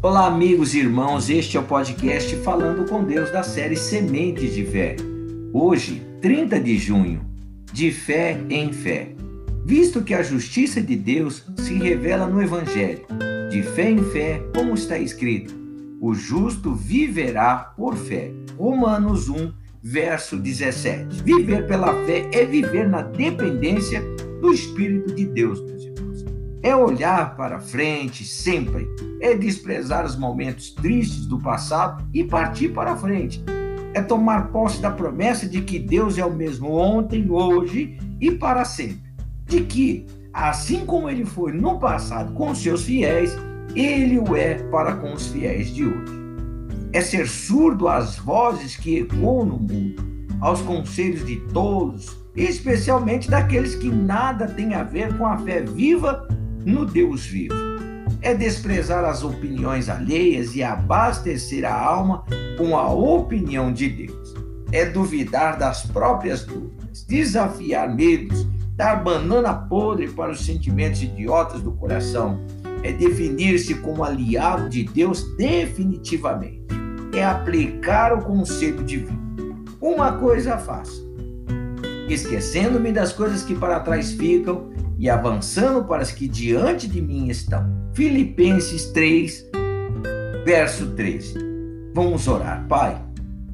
Olá, amigos e irmãos, este é o podcast Falando com Deus da série Sementes de Fé. Hoje, 30 de junho, de fé em fé. Visto que a justiça de Deus se revela no Evangelho, de fé em fé, como está escrito: o justo viverá por fé. Romanos 1, verso 17. Viver pela fé é viver na dependência do Espírito de Deus. É olhar para frente sempre, é desprezar os momentos tristes do passado e partir para frente. É tomar posse da promessa de que Deus é o mesmo ontem, hoje e para sempre. De que, assim como ele foi no passado com seus fiéis, ele o é para com os fiéis de hoje é ser surdo às vozes que ecoam no mundo, aos conselhos de todos, especialmente daqueles que nada têm a ver com a fé viva no Deus vivo. É desprezar as opiniões alheias e abastecer a alma com a opinião de Deus. É duvidar das próprias dúvidas, desafiar medos, dar banana podre para os sentimentos idiotas do coração. É definir-se como aliado de Deus definitivamente é aplicar o conceito divino. Uma coisa faço, esquecendo-me das coisas que para trás ficam e avançando para as que diante de mim estão. Filipenses 3, verso 13. Vamos orar, Pai,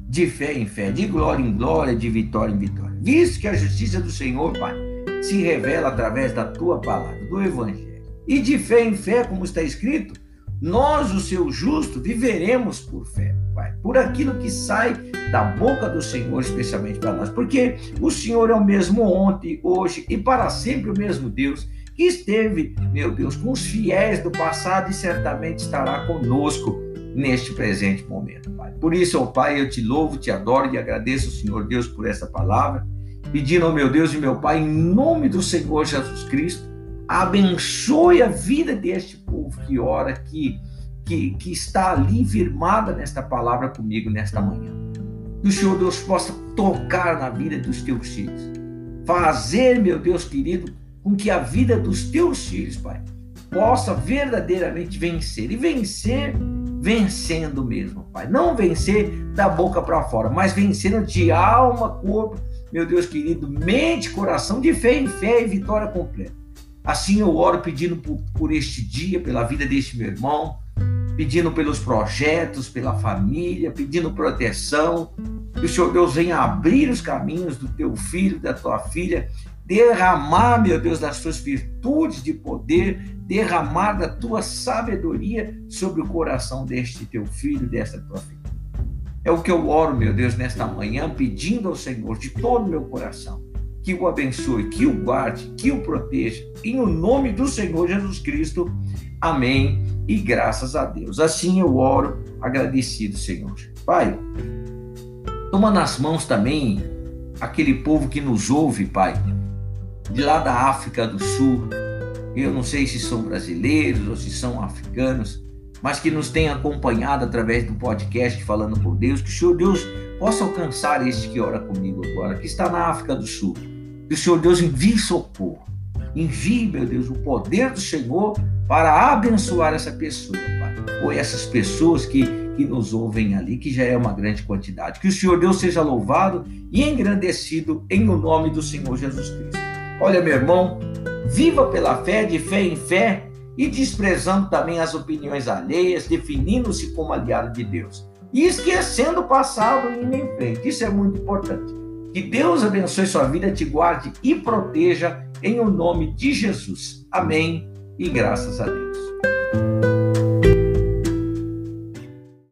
de fé em fé, de glória em glória, de vitória em vitória. Visto que a justiça do Senhor, Pai, se revela através da tua palavra, do Evangelho. E de fé em fé, como está escrito, nós, o seu justo, viveremos por fé, Pai, por aquilo que sai da boca do Senhor, especialmente para nós, porque o Senhor é o mesmo ontem, hoje e para sempre o mesmo Deus que esteve, meu Deus, com os fiéis do passado e certamente estará conosco neste presente momento, Pai. Por isso, ó Pai, eu te louvo, te adoro e agradeço, Senhor Deus, por essa palavra, pedindo ao meu Deus e meu Pai, em nome do Senhor Jesus Cristo, abençoe a vida deste povo que ora, que, que, que está ali firmada nesta palavra comigo nesta manhã. Que o Senhor Deus possa tocar na vida dos teus filhos. Fazer, meu Deus querido, com que a vida dos teus filhos, Pai, possa verdadeiramente vencer. E vencer vencendo mesmo, Pai. Não vencer da boca para fora, mas vencendo de alma, corpo, meu Deus querido, mente, coração, de fé em fé e vitória completa. Assim eu oro pedindo por, por este dia, pela vida deste meu irmão, pedindo pelos projetos, pela família, pedindo proteção. Que o Senhor Deus venha abrir os caminhos do teu filho, da tua filha, derramar, meu Deus, das tuas virtudes de poder, derramar da tua sabedoria sobre o coração deste teu filho, desta tua filha. É o que eu oro, meu Deus, nesta manhã, pedindo ao Senhor de todo o meu coração que o abençoe, que o guarde, que o proteja. Em o nome do Senhor Jesus Cristo. Amém. E graças a Deus. Assim eu oro, agradecido, Senhor. Pai, toma nas mãos também aquele povo que nos ouve, Pai, de lá da África do Sul. Eu não sei se são brasileiros ou se são africanos, mas que nos têm acompanhado através do podcast Falando por Deus, que o Senhor Deus possa alcançar este que ora comigo agora, que está na África do Sul que o Senhor Deus envie socorro. Envie, meu Deus, o poder do Senhor para abençoar essa pessoa, Pai. Ou essas pessoas que, que nos ouvem ali, que já é uma grande quantidade. Que o Senhor Deus seja louvado e engrandecido em o nome do Senhor Jesus Cristo. Olha, meu irmão, viva pela fé, de fé em fé, e desprezando também as opiniões alheias, definindo-se como aliado de Deus. E esquecendo o passado e indo em frente. Isso é muito importante. Que Deus abençoe sua vida, te guarde e proteja em o nome de Jesus. Amém e graças a Deus.